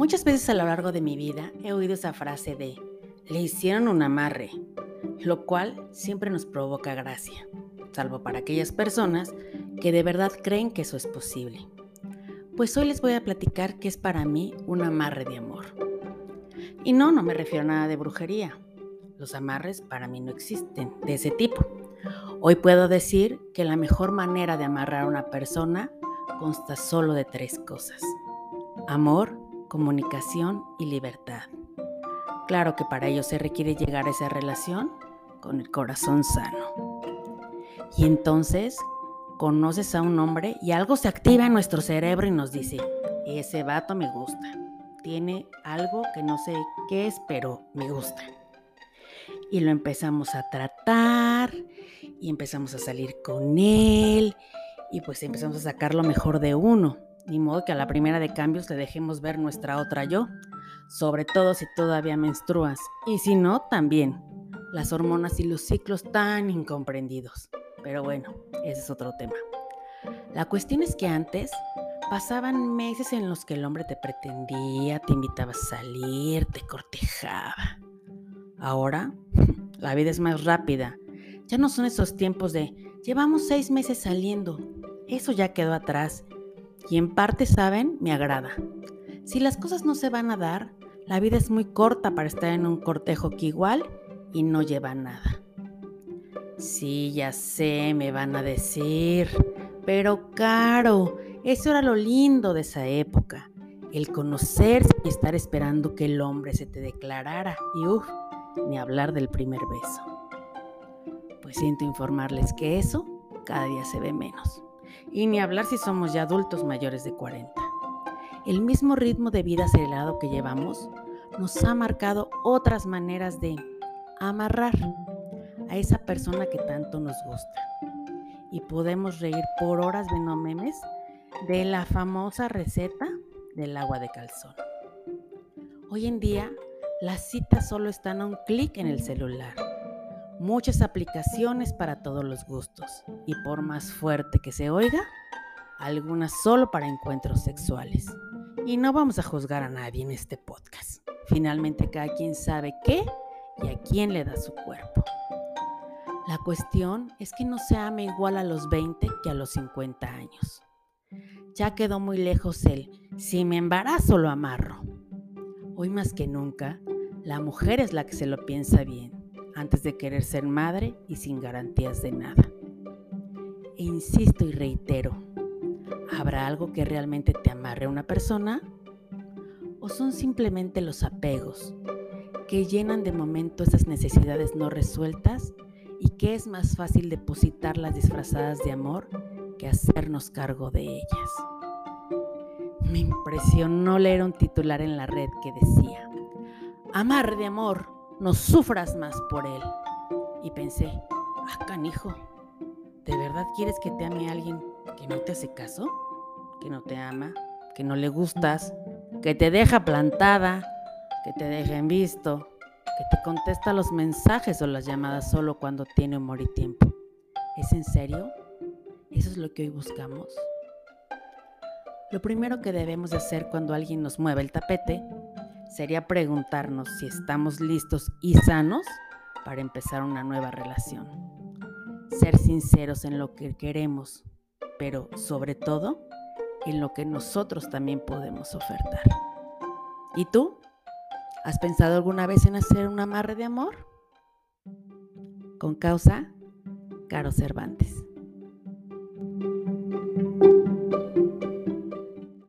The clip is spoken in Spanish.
Muchas veces a lo largo de mi vida he oído esa frase de le hicieron un amarre, lo cual siempre nos provoca gracia, salvo para aquellas personas que de verdad creen que eso es posible. Pues hoy les voy a platicar qué es para mí un amarre de amor. Y no, no me refiero a nada de brujería. Los amarres para mí no existen de ese tipo. Hoy puedo decir que la mejor manera de amarrar a una persona consta solo de tres cosas. Amor, comunicación y libertad. Claro que para ello se requiere llegar a esa relación con el corazón sano. Y entonces conoces a un hombre y algo se activa en nuestro cerebro y nos dice, ese vato me gusta. Tiene algo que no sé qué es, pero me gusta. Y lo empezamos a tratar y empezamos a salir con él y pues empezamos a sacar lo mejor de uno. Ni modo que a la primera de cambios le dejemos ver nuestra otra yo, sobre todo si todavía menstruas. Y si no, también. Las hormonas y los ciclos tan incomprendidos. Pero bueno, ese es otro tema. La cuestión es que antes pasaban meses en los que el hombre te pretendía, te invitaba a salir, te cortejaba. Ahora, la vida es más rápida. Ya no son esos tiempos de llevamos seis meses saliendo. Eso ya quedó atrás. Y en parte, saben, me agrada. Si las cosas no se van a dar, la vida es muy corta para estar en un cortejo que igual y no lleva nada. Sí, ya sé, me van a decir. Pero caro, eso era lo lindo de esa época. El conocerse y estar esperando que el hombre se te declarara. Y uff, ni hablar del primer beso. Pues siento informarles que eso cada día se ve menos. Y ni hablar si somos ya adultos mayores de 40. El mismo ritmo de vida acelerado que llevamos nos ha marcado otras maneras de amarrar a esa persona que tanto nos gusta. Y podemos reír por horas viendo memes de la famosa receta del agua de calzón. Hoy en día, las citas solo están a un clic en el celular. Muchas aplicaciones para todos los gustos. Y por más fuerte que se oiga, algunas solo para encuentros sexuales. Y no vamos a juzgar a nadie en este podcast. Finalmente cada quien sabe qué y a quién le da su cuerpo. La cuestión es que no se ame igual a los 20 que a los 50 años. Ya quedó muy lejos el si me embarazo lo amarro. Hoy más que nunca, la mujer es la que se lo piensa bien antes de querer ser madre y sin garantías de nada. E insisto y reitero, ¿habrá algo que realmente te amarre a una persona? ¿O son simplemente los apegos que llenan de momento esas necesidades no resueltas y que es más fácil depositarlas disfrazadas de amor que hacernos cargo de ellas. Me impresionó leer un titular en la red que decía, amar de amor, no sufras más por él. Y pensé, ah, canijo, ¿de verdad quieres que te ame alguien que no te hace caso? ¿Que no te ama? ¿Que no le gustas? ¿Que te deja plantada? ¿Que te deja en visto? que te contesta los mensajes o las llamadas solo cuando tiene humor y tiempo. ¿Es en serio? ¿Eso es lo que hoy buscamos? Lo primero que debemos de hacer cuando alguien nos mueve el tapete sería preguntarnos si estamos listos y sanos para empezar una nueva relación. Ser sinceros en lo que queremos, pero sobre todo en lo que nosotros también podemos ofertar. ¿Y tú? ¿Has pensado alguna vez en hacer un amarre de amor? Con causa, Caro Cervantes.